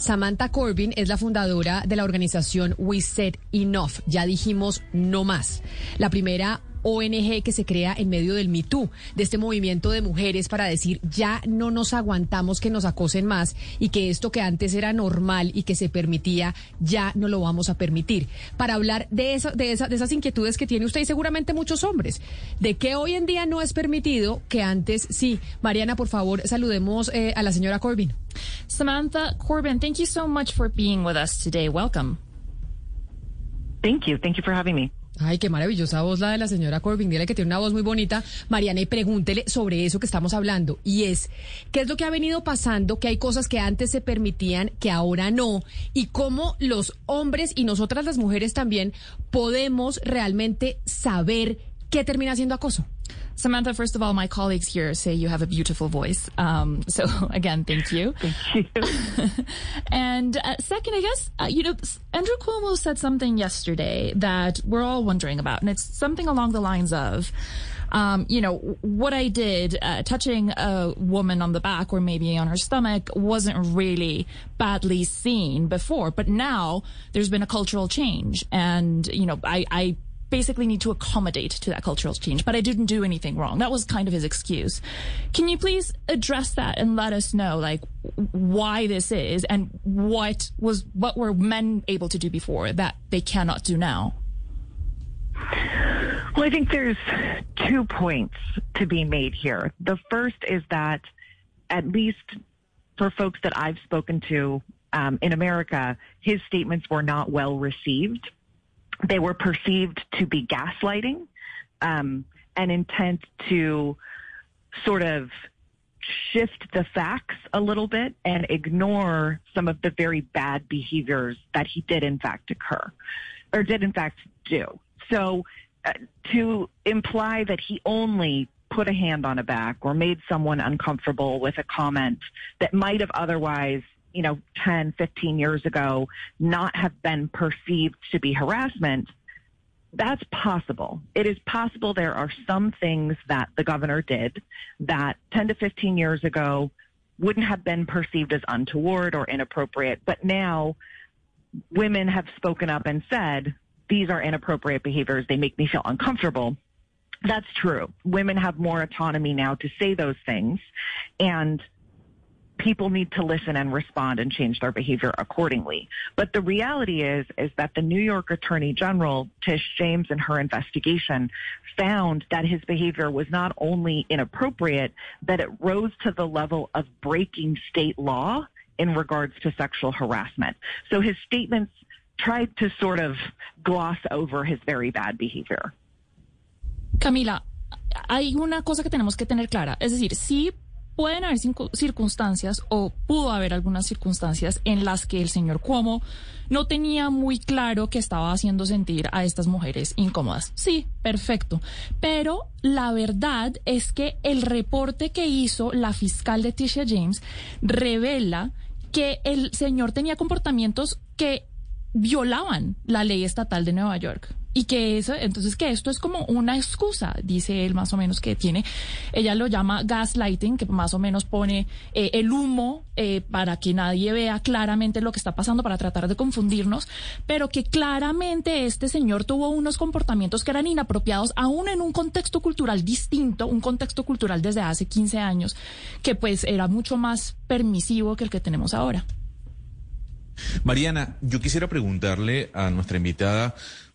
Samantha Corbin es la fundadora de la organización We Said Enough. Ya dijimos no más. La primera ONG que se crea en medio del Me Too, de este movimiento de mujeres para decir ya no nos aguantamos que nos acosen más y que esto que antes era normal y que se permitía ya no lo vamos a permitir. Para hablar de, eso, de, esa, de esas inquietudes que tiene usted y seguramente muchos hombres, de que hoy en día no es permitido, que antes sí. Mariana, por favor, saludemos eh, a la señora Corbin. Samantha Corbin, thank you so much for being with us today. Welcome. Thank you. Thank you for having me. Ay, qué maravillosa voz la de la señora Corbin. Que tiene una voz muy bonita. Mariana, y pregúntele sobre eso que estamos hablando. Y es, ¿qué es lo que ha venido pasando? Que hay cosas que antes se permitían, que ahora no. Y cómo los hombres y nosotras las mujeres también podemos realmente saber qué termina siendo acoso. Samantha, first of all, my colleagues here say you have a beautiful voice. Um, so again, thank you. Thank you. and uh, second, I guess, uh, you know, Andrew Cuomo said something yesterday that we're all wondering about, and it's something along the lines of, um, you know, what I did, uh, touching a woman on the back or maybe on her stomach wasn't really badly seen before, but now there's been a cultural change. And, you know, I, I basically need to accommodate to that cultural change, but I didn't do anything wrong. That was kind of his excuse. Can you please address that and let us know, like, why this is and what was, what were men able to do before that they cannot do now? Well, I think there's two points to be made here. The first is that, at least for folks that I've spoken to um, in America, his statements were not well received they were perceived to be gaslighting, um, an intent to sort of shift the facts a little bit and ignore some of the very bad behaviors that he did in fact occur or did in fact do. So uh, to imply that he only put a hand on a back or made someone uncomfortable with a comment that might have otherwise you know, 10, 15 years ago not have been perceived to be harassment, that's possible. It is possible there are some things that the governor did that 10 to 15 years ago wouldn't have been perceived as untoward or inappropriate, but now women have spoken up and said, these are inappropriate behaviors. They make me feel uncomfortable. That's true. Women have more autonomy now to say those things. And people need to listen and respond and change their behavior accordingly. But the reality is, is that the New York Attorney General, Tish James, in her investigation found that his behavior was not only inappropriate, that it rose to the level of breaking state law in regards to sexual harassment. So his statements tried to sort of gloss over his very bad behavior. Camila, hay una cosa que tenemos que tener clara. Es decir, sí pueden haber circunstancias o pudo haber algunas circunstancias en las que el señor Cuomo no tenía muy claro que estaba haciendo sentir a estas mujeres incómodas. Sí, perfecto. Pero la verdad es que el reporte que hizo la fiscal de Tisha James revela que el señor tenía comportamientos que violaban la ley estatal de Nueva York y que eso, entonces que esto es como una excusa, dice él más o menos que tiene, ella lo llama gaslighting, que más o menos pone eh, el humo eh, para que nadie vea claramente lo que está pasando, para tratar de confundirnos, pero que claramente este señor tuvo unos comportamientos que eran inapropiados, aún en un contexto cultural distinto, un contexto cultural desde hace 15 años, que pues era mucho más permisivo que el que tenemos ahora. Mariana, yo quisiera preguntarle a nuestra invitada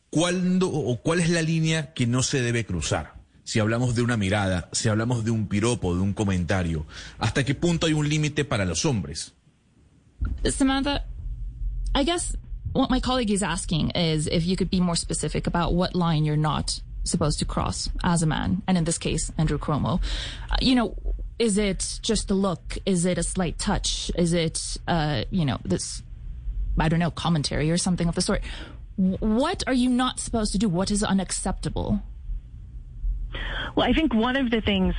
¿cuándo o cuál es la línea que no se debe cruzar? Si hablamos de una mirada, si hablamos de un piropo, de un comentario, ¿hasta qué punto hay un límite para los hombres? Samantha, I guess what my colleague is asking is if you could be more specific about what line you're not supposed to cross as a man, and in this case, Andrew Cuomo. Uh, you know, is it just a look? Is it a slight touch? Is it, uh, you know, this, I don't know, commentary or something of the sort? What are you not supposed to do? What is unacceptable? Well, I think one of the things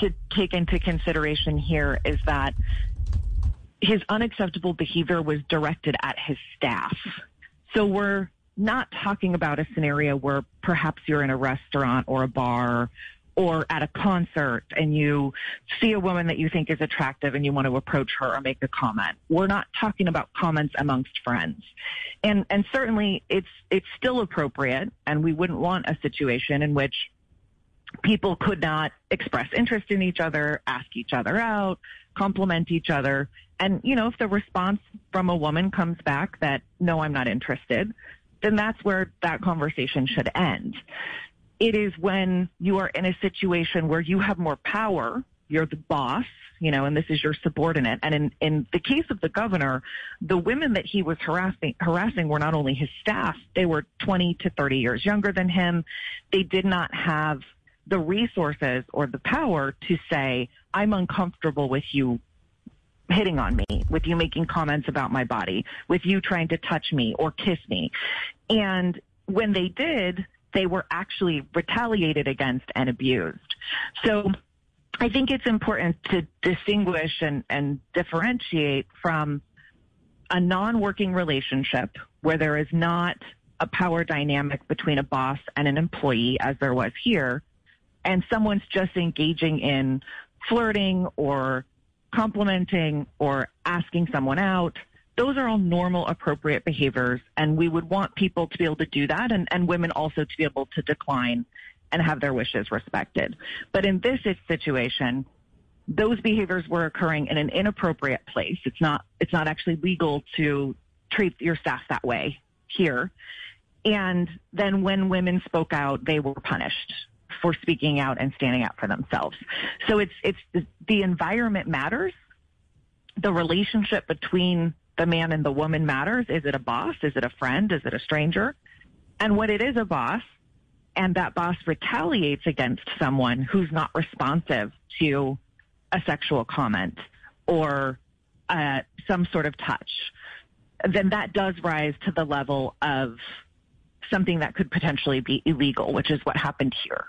to take into consideration here is that his unacceptable behavior was directed at his staff. So we're not talking about a scenario where perhaps you're in a restaurant or a bar or at a concert and you see a woman that you think is attractive and you want to approach her or make a comment. We're not talking about comments amongst friends. And and certainly it's it's still appropriate and we wouldn't want a situation in which people could not express interest in each other, ask each other out, compliment each other. And you know, if the response from a woman comes back that no, I'm not interested, then that's where that conversation should end. It is when you are in a situation where you have more power, you're the boss, you know, and this is your subordinate. And in, in the case of the governor, the women that he was harassing, harassing were not only his staff, they were 20 to 30 years younger than him. They did not have the resources or the power to say, I'm uncomfortable with you hitting on me, with you making comments about my body, with you trying to touch me or kiss me. And when they did, they were actually retaliated against and abused. So I think it's important to distinguish and, and differentiate from a non-working relationship where there is not a power dynamic between a boss and an employee as there was here, and someone's just engaging in flirting or complimenting or asking someone out those are all normal, appropriate behaviors. And we would want people to be able to do that and, and women also to be able to decline and have their wishes respected. But in this situation, those behaviors were occurring in an inappropriate place. It's not, it's not actually legal to treat your staff that way here. And then when women spoke out, they were punished for speaking out and standing up for themselves. So it's, it's the, the environment matters. The relationship between the man and the woman matters. Is it a boss? Is it a friend? Is it a stranger? And when it is a boss and that boss retaliates against someone who's not responsive to a sexual comment or uh, some sort of touch, then that does rise to the level of something that could potentially be illegal, which is what happened here.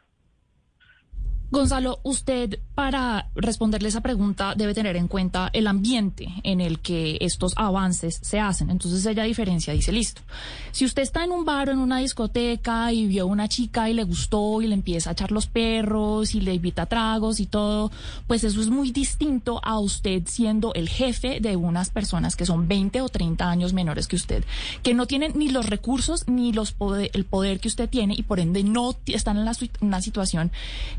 Gonzalo, usted para responderle esa pregunta debe tener en cuenta el ambiente en el que estos avances se hacen. Entonces ella diferencia, dice, listo, si usted está en un bar o en una discoteca y vio a una chica y le gustó y le empieza a echar los perros y le invita tragos y todo, pues eso es muy distinto a usted siendo el jefe de unas personas que son 20 o 30 años menores que usted, que no tienen ni los recursos ni los el poder que usted tiene y por ende no están en una situación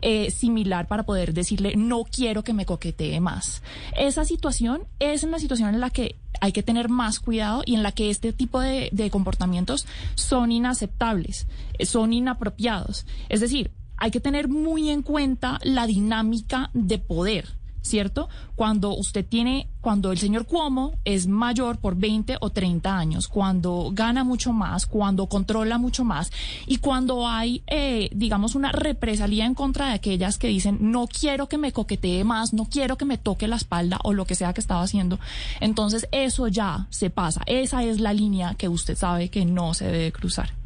eh, similar para poder decirle no quiero que me coquetee más. Esa situación es una situación en la que hay que tener más cuidado y en la que este tipo de, de comportamientos son inaceptables, son inapropiados. Es decir, hay que tener muy en cuenta la dinámica de poder ¿cierto? Cuando usted tiene, cuando el señor Cuomo es mayor por 20 o 30 años, cuando gana mucho más, cuando controla mucho más y cuando hay, eh, digamos, una represalia en contra de aquellas que dicen, no quiero que me coquetee más, no quiero que me toque la espalda o lo que sea que estaba haciendo, entonces eso ya se pasa. Esa es la línea que usted sabe que no se debe cruzar.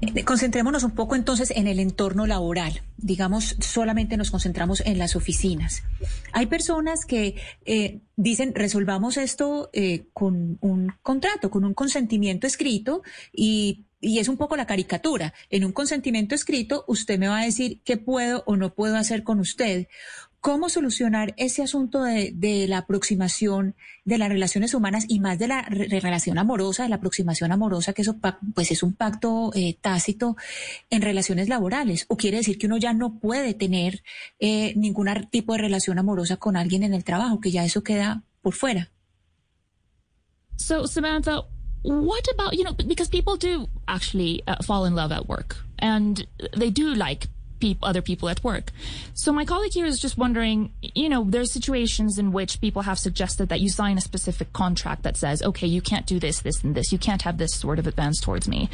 Eh, concentrémonos un poco entonces en el entorno laboral. Digamos, solamente nos concentramos en las oficinas. Hay personas que eh, dicen, resolvamos esto eh, con un contrato, con un consentimiento escrito y y es un poco la caricatura. En un consentimiento escrito, usted me va a decir qué puedo o no puedo hacer con usted. ¿Cómo solucionar ese asunto de, la aproximación de las relaciones humanas y más de la relación amorosa, de la aproximación amorosa, que eso pues es un pacto eh, tácito en relaciones laborales? ¿O quiere decir que uno ya no puede tener eh, ningún tipo de relación amorosa con alguien en el trabajo, que ya eso queda por fuera? So, Samantha, what about, you know, because people do actually uh, fall in love at work and they do like other people at work. So my colleague here is just wondering, you know, there's situations in which people have suggested that you sign a specific contract that says, okay, you can't do this, this, and this. You can't have this sort of advance towards me.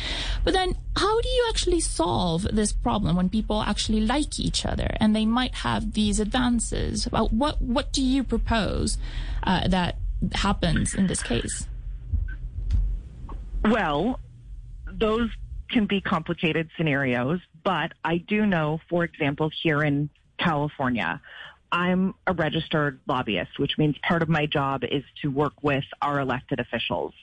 But then how do you actually solve this problem when people actually like each other and they might have these advances? What, what do you propose uh, that happens in this case? Well, those can be complicated scenarios, but I do know, for example, here in California, I'm a registered lobbyist, which means part of my job is to work with our elected officials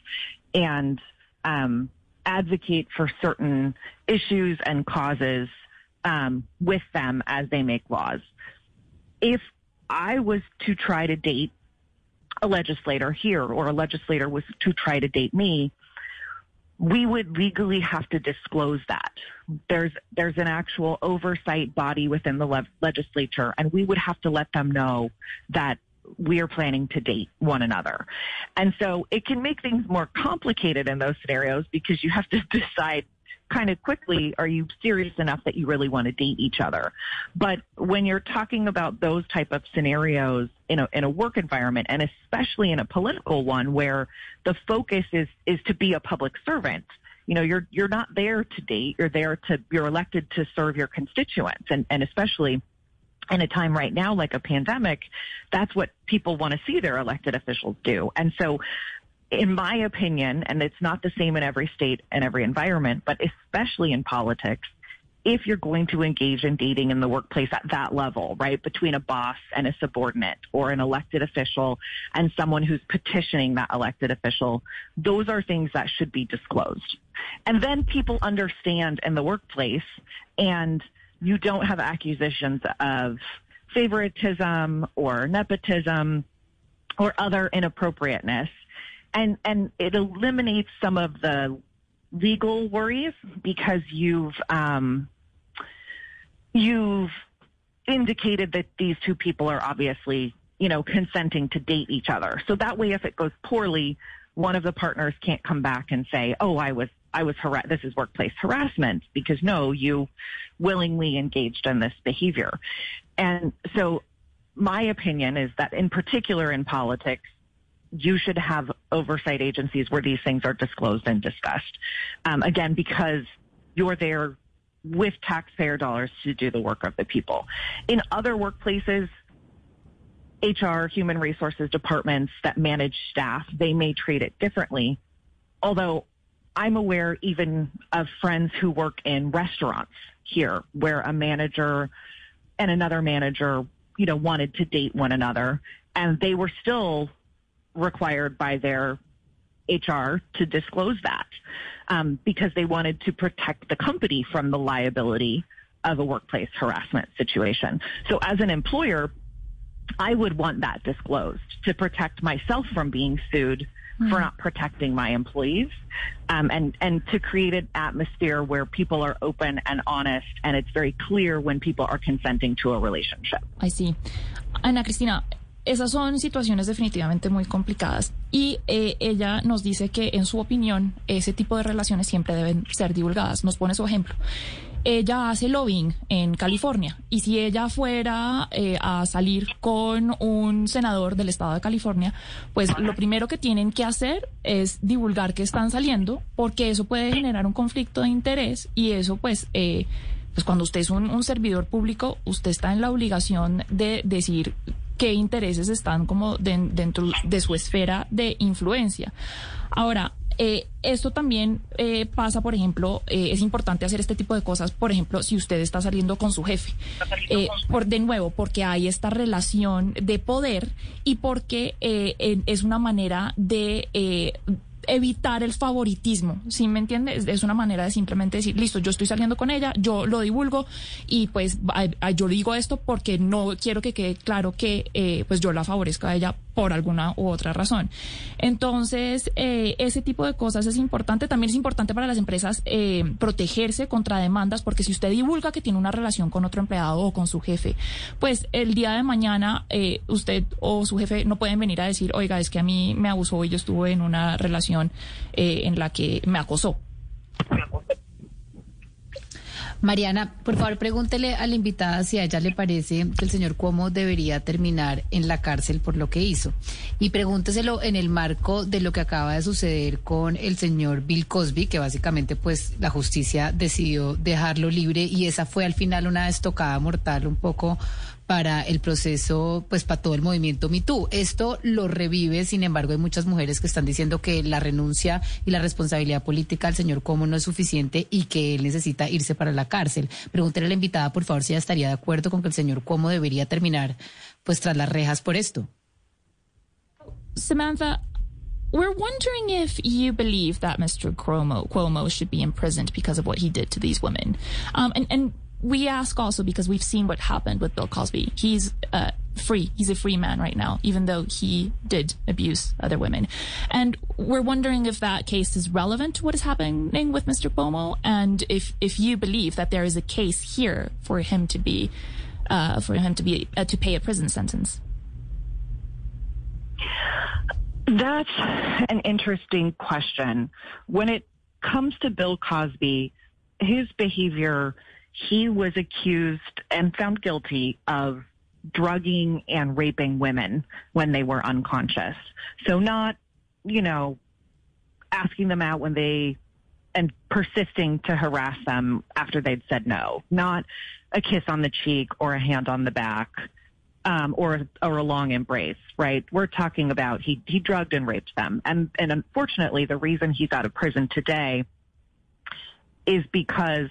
and um, advocate for certain issues and causes um, with them as they make laws. If I was to try to date a legislator here or a legislator was to try to date me, we would legally have to disclose that. There's there's an actual oversight body within the le- legislature, and we would have to let them know that we are planning to date one another. And so it can make things more complicated in those scenarios because you have to decide kind of quickly, are you serious enough that you really want to date each other? But when you're talking about those type of scenarios in a, in a work environment and especially in a political one where the focus is, is to be a public servant, you know, you're, you're not there to date. You're there to, you're elected to serve your constituents and, and especially in a time right now like a pandemic, that's what people want to see their elected officials do. And so in my opinion, and it's not the same in every state and every environment, but especially in politics, if you're going to engage in dating in the workplace at that level, right, between a boss and a subordinate or an elected official and someone who's petitioning that elected official, those are things that should be disclosed. And then people understand in the workplace and you don't have accusations of favoritism or nepotism or other inappropriateness and and it eliminates some of the legal worries because you've um, you've indicated that these two people are obviously you know consenting to date each other. So that way, if it goes poorly, one of the partners can't come back and say, "Oh, I was." I was har- this is workplace harassment because no, you willingly engaged in this behavior. And so my opinion is that in particular in politics, you should have oversight agencies where these things are disclosed and discussed. Um, again, because you're there with taxpayer dollars to do the work of the people. In other workplaces, HR, human resources departments that manage staff, they may treat it differently. Although I'm aware even of friends who work in restaurants here where a manager and another manager, you know, wanted to date one another and they were still required by their HR to disclose that um, because they wanted to protect the company from the liability of a workplace harassment situation. So as an employer, I would want that disclosed to protect myself from being sued mm-hmm. for not protecting my employees um, and, and to create an atmosphere where people are open and honest and it's very clear when people are consenting to a relationship. I see. Ana Cristina, esas son situaciones definitivamente muy complicadas y eh, ella nos dice que en su opinión ese tipo de relaciones siempre deben ser divulgadas. Nos pone su ejemplo. Ella hace lobbying en California y si ella fuera eh, a salir con un senador del estado de California, pues lo primero que tienen que hacer es divulgar que están saliendo porque eso puede generar un conflicto de interés y eso pues... Eh, pues cuando usted es un, un servidor público, usted está en la obligación de decir qué intereses están como dentro de su esfera de influencia. Ahora, eh, esto también eh, pasa, por ejemplo, eh, es importante hacer este tipo de cosas, por ejemplo, si usted está saliendo con su jefe, por de nuevo, porque hay esta relación de poder y porque es una manera de evitar el favoritismo, ¿sí me entiendes? Es una manera de simplemente decir, listo, yo estoy saliendo con ella, yo lo divulgo y pues yo digo esto porque no quiero que quede claro que eh, pues yo la favorezco a ella por alguna u otra razón. Entonces, eh, ese tipo de cosas es importante. También es importante para las empresas eh, protegerse contra demandas, porque si usted divulga que tiene una relación con otro empleado o con su jefe, pues el día de mañana eh, usted o su jefe no pueden venir a decir, oiga, es que a mí me abusó y yo estuve en una relación en la que me acosó. Mariana, por favor, pregúntele a la invitada si a ella le parece que el señor Cuomo debería terminar en la cárcel por lo que hizo. Y pregúnteselo en el marco de lo que acaba de suceder con el señor Bill Cosby, que básicamente pues la justicia decidió dejarlo libre y esa fue al final una estocada mortal un poco para el proceso, pues para todo el movimiento MeToo. Esto lo revive, sin embargo, hay muchas mujeres que están diciendo que la renuncia y la responsabilidad política del señor Como no es suficiente y que él necesita irse para la cárcel. Pregúntele a la invitada, por favor, si estaría de acuerdo con que el señor Como debería terminar pues tras las rejas por esto. Samantha, we're wondering if you believe that Mr. Cuomo, Cuomo should be imprisoned because of what he did to these women. Um, and we ask also because we've seen what happened with Bill Cosby. He's uh, free. He's a free man right now, even though he did abuse other women. And we're wondering if that case is relevant to what is happening with Mr. Cuomo, and if if you believe that there is a case here for him to be uh, for him to be uh, to pay a prison sentence. That's an interesting question. When it comes to Bill Cosby, his behavior, he was accused and found guilty of drugging and raping women when they were unconscious. So not, you know, asking them out when they and persisting to harass them after they'd said no. Not a kiss on the cheek or a hand on the back. Um, or or a long embrace, right? We're talking about he he drugged and raped them, and and unfortunately, the reason he's out of prison today is because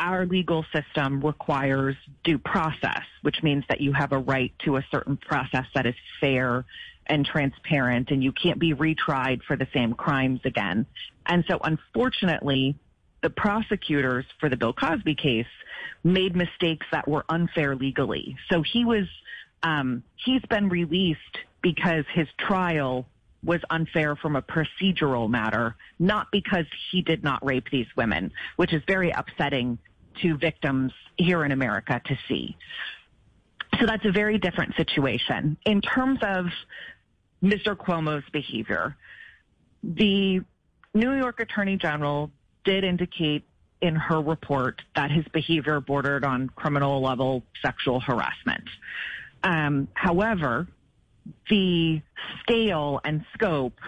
our legal system requires due process, which means that you have a right to a certain process that is fair and transparent, and you can't be retried for the same crimes again. And so, unfortunately, the prosecutors for the Bill Cosby case made mistakes that were unfair legally. So he was, um, he's been released because his trial was unfair from a procedural matter, not because he did not rape these women, which is very upsetting to victims here in America to see. So that's a very different situation. In terms of Mr. Cuomo's behavior, the New York Attorney General did indicate in her report that his behavior bordered on criminal level sexual harassment. Um, however, the scale and scope,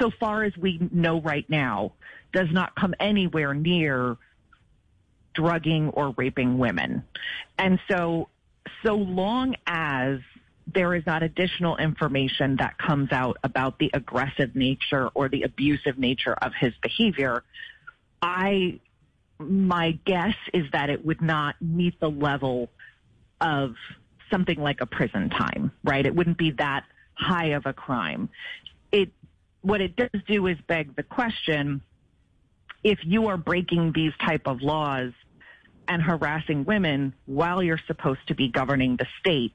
so far as we know right now, does not come anywhere near drugging or raping women. And so, so long as there is not additional information that comes out about the aggressive nature or the abusive nature of his behavior, I, my guess is that it would not meet the level of something like a prison time, right? It wouldn't be that high of a crime. It, what it does do is beg the question, if you are breaking these type of laws and harassing women while you're supposed to be governing the state,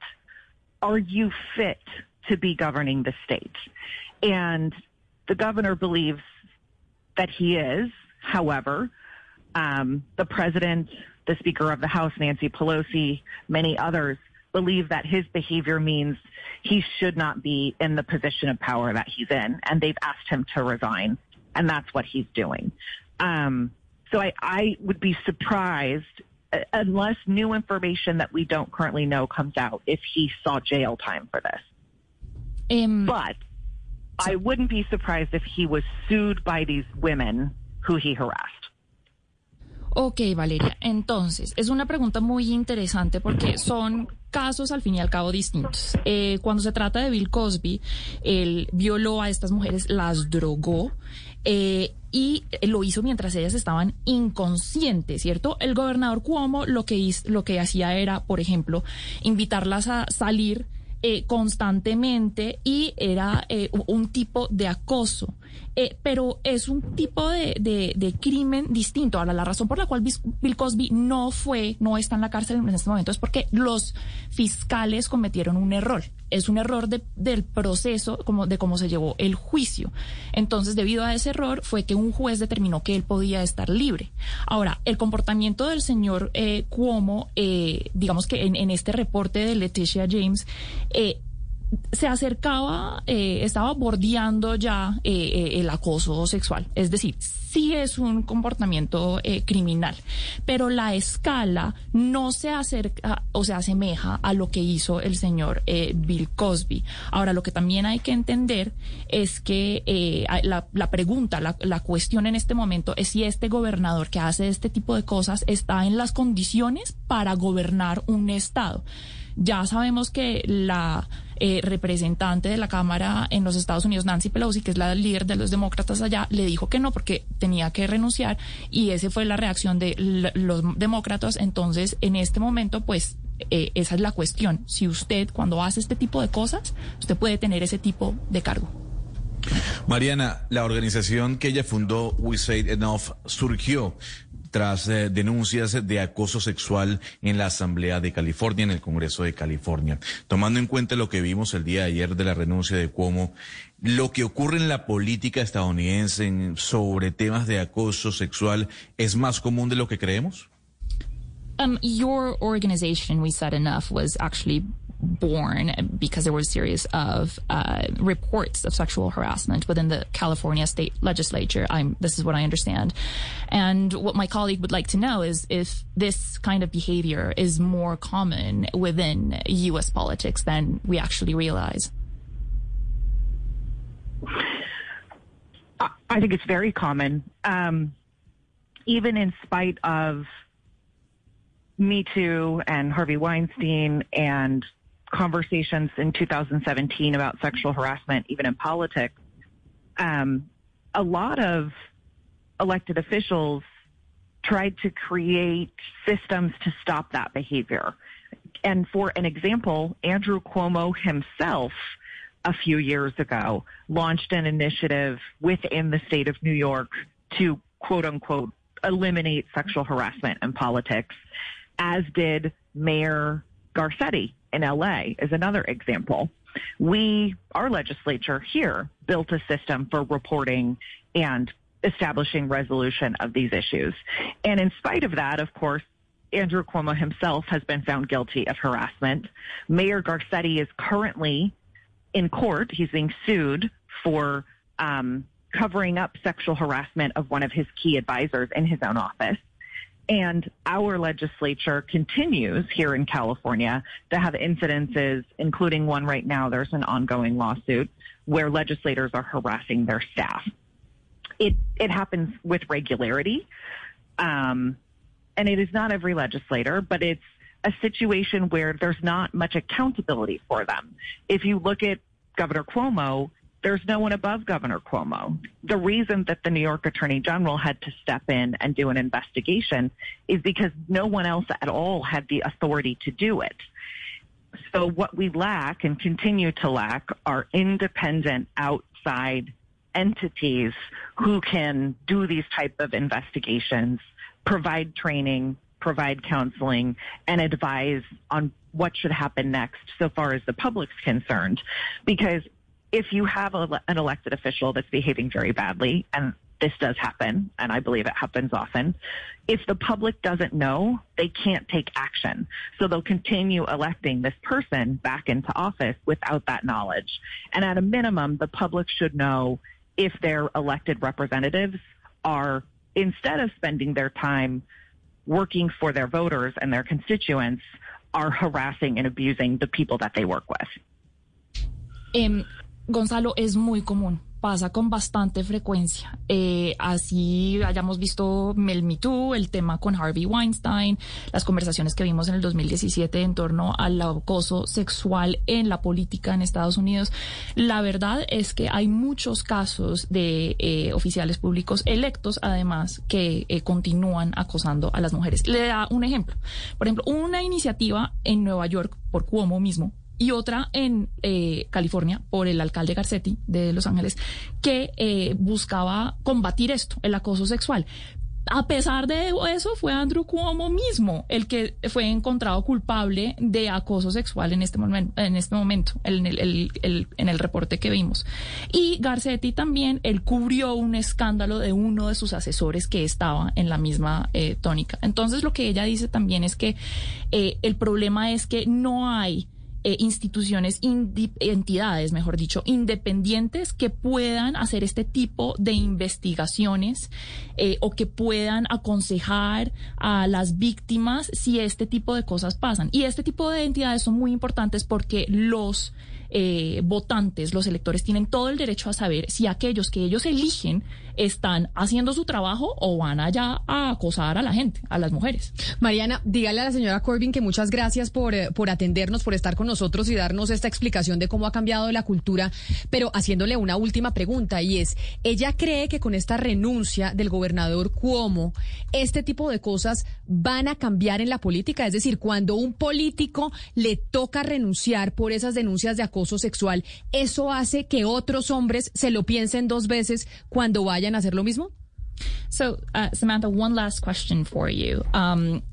are you fit to be governing the state? And the governor believes that he is. However, um, the president, the Speaker of the House, Nancy Pelosi, many others believe that his behavior means he should not be in the position of power that he's in, and they've asked him to resign, and that's what he's doing. Um, so I, I would be surprised uh, unless new information that we don't currently know comes out if he saw jail time for this. Um, but I wouldn't be surprised if he was sued by these women who he harassed. Ok, Valeria. Entonces, es una pregunta muy interesante porque son casos al fin y al cabo distintos. Eh, cuando se trata de Bill Cosby, él violó a estas mujeres, las drogó. Eh, y lo hizo mientras ellas estaban inconscientes, ¿cierto? El gobernador Cuomo lo que, lo que hacía era, por ejemplo, invitarlas a salir eh, constantemente y era eh, un tipo de acoso. Eh, pero es un tipo de, crimen distinto. Ahora, la razón por la cual Bill Cosby no fue, no está en la cárcel en este momento es porque los fiscales cometieron un error. Es un error de, del proceso como de cómo se llevó el juicio. Entonces, debido a ese error, fue que un juez determinó que él podía estar libre. Ahora, el comportamiento del señor eh, Cuomo, eh, digamos que en, en, este reporte de Leticia James, eh, se acercaba, eh, estaba bordeando ya eh, eh, el acoso sexual. Es decir, sí es un comportamiento eh, criminal, pero la escala no se acerca o se asemeja a lo que hizo el señor Bill Cosby. Ahora, lo que también hay que entender es que la, pregunta, la cuestión en este momento es si este gobernador que hace este tipo de cosas está en las condiciones para gobernar un Estado. Ya sabemos que la eh, representante de la Cámara en los Estados Unidos, Nancy Pelosi, que es la líder de los demócratas allá, le dijo que no porque tenía que renunciar y esa fue la reacción de los demócratas. Entonces, en este momento, pues eh, esa es la cuestión. Si usted cuando hace este tipo de cosas, usted puede tener ese tipo de cargo. Mariana, la organización que ella fundó, We Say Enough, surgió tras eh, denuncias de acoso sexual en la Asamblea de California, en el Congreso de California. Tomando en cuenta lo que vimos el día de ayer de la renuncia de Cuomo, lo que ocurre en la política estadounidense sobre temas de acoso sexual es más común de lo que creemos? Um, your organization, We Said Enough, was actually born because there were a series of uh, reports of sexual harassment within the California state legislature. I'm, this is what I understand. And what my colleague would like to know is if this kind of behavior is more common within U.S. politics than we actually realize. I think it's very common. Um, even in spite of Me Too and Harvey Weinstein and conversations in 2017 about sexual harassment, even in politics, um, a lot of elected officials tried to create systems to stop that behavior. And for an example, Andrew Cuomo himself a few years ago launched an initiative within the state of New York to quote unquote eliminate sexual harassment in politics, as did Mayor Garcetti in LA is another example. We, our legislature here, built a system for reporting and establishing resolution of these issues. And in spite of that, of course, Andrew Cuomo himself has been found guilty of harassment. Mayor Garcetti is currently in court. He's being sued for um, covering up sexual harassment of one of his key advisors in his own office. And our legislature continues here in California to have incidences, including one right now. There's an ongoing lawsuit where legislators are harassing their staff. It it happens with regularity, um, and it is not every legislator, but it's a situation where there's not much accountability for them. If you look at Governor Cuomo, there's no one above Governor Cuomo. The reason that the New York Attorney General had to step in and do an investigation is because no one else at all had the authority to do it. So what we lack and continue to lack are independent outside entities who can do these type of investigations, provide training, provide counseling, and advise on what should happen next so far as the public's concerned. Because if you have a, an elected official that's behaving very badly, and this does happen, and I believe it happens often, if the public doesn't know, they can't take action. So they'll continue electing this person back into office without that knowledge. And at a minimum, the public should know if their elected representatives are, instead of spending their time working for their voters and their constituents, are harassing and abusing the people that they work with. Um, Gonzalo, es muy común, pasa con bastante frecuencia. Eh, así hayamos visto el Me Too, el tema con Harvey Weinstein, las conversaciones que vimos en el 2017 en torno al acoso sexual en la política en Estados Unidos. La verdad es que hay muchos casos de eh, oficiales públicos electos, además, que eh, continúan acosando a las mujeres. Le da un ejemplo. Por ejemplo, una iniciativa en Nueva York por Cuomo mismo y otra en eh, California por el alcalde Garcetti de Los Ángeles, que eh, buscaba combatir esto, el acoso sexual. A pesar de eso, fue Andrew Cuomo mismo el que fue encontrado culpable de acoso sexual en este, momento, en este momento, en el, en el reporte que vimos. Y Garcetti también, él cubrió un escándalo de uno de sus asesores que estaba en la misma eh, tónica. Entonces, lo que ella dice también es que eh, el problema es que no hay eh, instituciones, entidades, mejor dicho, independientes que puedan hacer este tipo de investigaciones eh, o que puedan aconsejar a las víctimas si este tipo de cosas pasan. Y este tipo de entidades son muy importantes porque los eh, votantes, los electores, tienen todo el derecho a saber si aquellos que ellos eligen están haciendo su trabajo o van allá a acosar a la gente, a las mujeres. Mariana, dígale a la señora Corbyn que muchas gracias por, eh, por atendernos, por estar con nosotros y darnos esta explicación de cómo ha cambiado la cultura, pero haciéndole una última pregunta y es, ¿ella cree que con esta renuncia del gobernador Cuomo, este tipo de cosas van a cambiar en la política? Es decir, cuando un político le toca renunciar por esas denuncias de acoso sexual, ¿eso hace que otros hombres se lo piensen dos veces cuando vayan a hacer lo mismo? So, uh, Samantha, one last question for you. Um,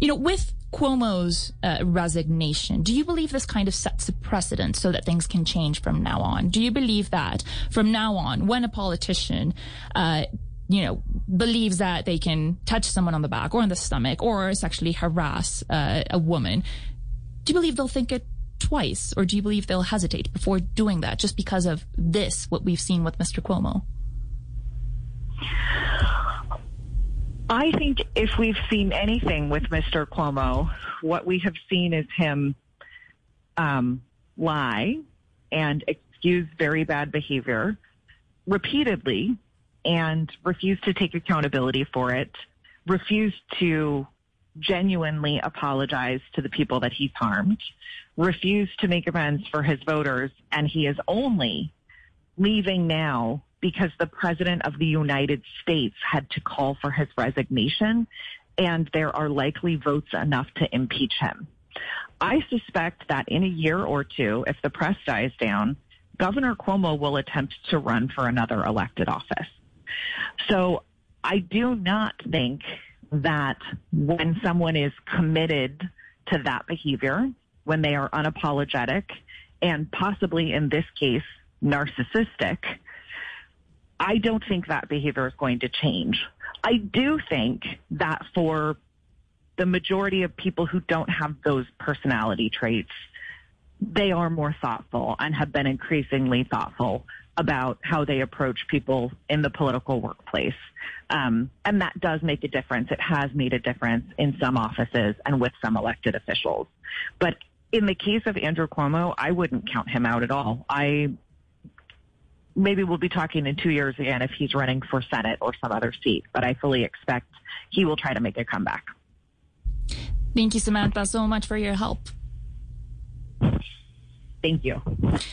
you know, with Cuomo's uh, resignation, do you believe this kind of sets a precedent so that things can change from now on? Do you believe that from now on, when a politician, uh, you know, believes that they can touch someone on the back or on the stomach or sexually harass uh, a woman, do you believe they'll think it twice, or do you believe they'll hesitate before doing that just because of this, what we've seen with Mr. Cuomo? I think if we've seen anything with Mr. Cuomo, what we have seen is him um, lie and excuse very bad behavior repeatedly and refuse to take accountability for it, refuse to genuinely apologize to the people that he's harmed, refuse to make amends for his voters, and he is only leaving now because the president of the United States had to call for his resignation and there are likely votes enough to impeach him. I suspect that in a year or two, if the press dies down, Governor Cuomo will attempt to run for another elected office. So I do not think that when someone is committed to that behavior, when they are unapologetic and possibly in this case narcissistic, I don't think that behavior is going to change. I do think that for the majority of people who don't have those personality traits, they are more thoughtful and have been increasingly thoughtful about how they approach people in the political workplace. Um, and that does make a difference. It has made a difference in some offices and with some elected officials. But in the case of Andrew Cuomo, I wouldn't count him out at all. I maybe we'll be talking in two years again if he's running for Senate or some other seat, but I fully expect he will try to make a comeback. Thank you, Samantha, so much for your help. Thank you.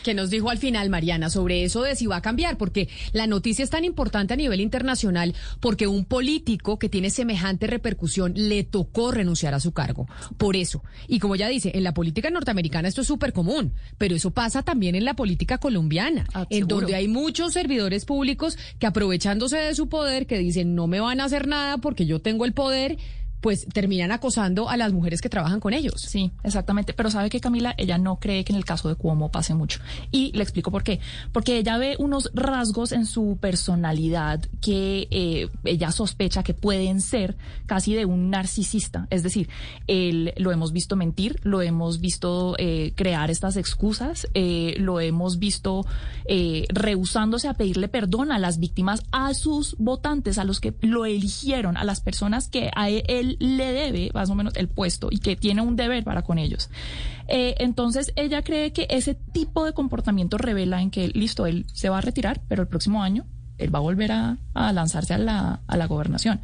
¿Qué nos dijo al final, Mariana, sobre eso de si va a cambiar? Porque la noticia es tan importante a nivel internacional porque un político que tiene semejante repercusión le tocó renunciar a su cargo. Por eso. Y como ya dice, en la política norteamericana esto es súper común, pero eso pasa también en la política colombiana, Ah, en seguro. donde hay muchos servidores públicos que aprovechándose de su poder, que dicen no me van a hacer nada porque yo tengo el poder, pues terminan acosando a las mujeres que trabajan con ellos. Sí, exactamente. Pero sabe que Camila, ella no cree que en el caso de Cuomo pase mucho. Y le explico por qué. Porque ella ve unos rasgos en su personalidad que eh, ella sospecha que pueden ser casi de un narcisista. Es decir, él, lo hemos visto mentir, lo hemos visto eh, crear estas excusas, eh, lo hemos visto eh, rehusándose a pedirle perdón a las víctimas, a sus votantes, a los que lo eligieron, a las personas que a le debe más o menos el puesto y que tiene un deber para con ellos. Eh, entonces ella cree que ese tipo de comportamiento revela en que, listo, él se va a retirar, pero el próximo año él va a volver a, a lanzarse a la, a la gobernación.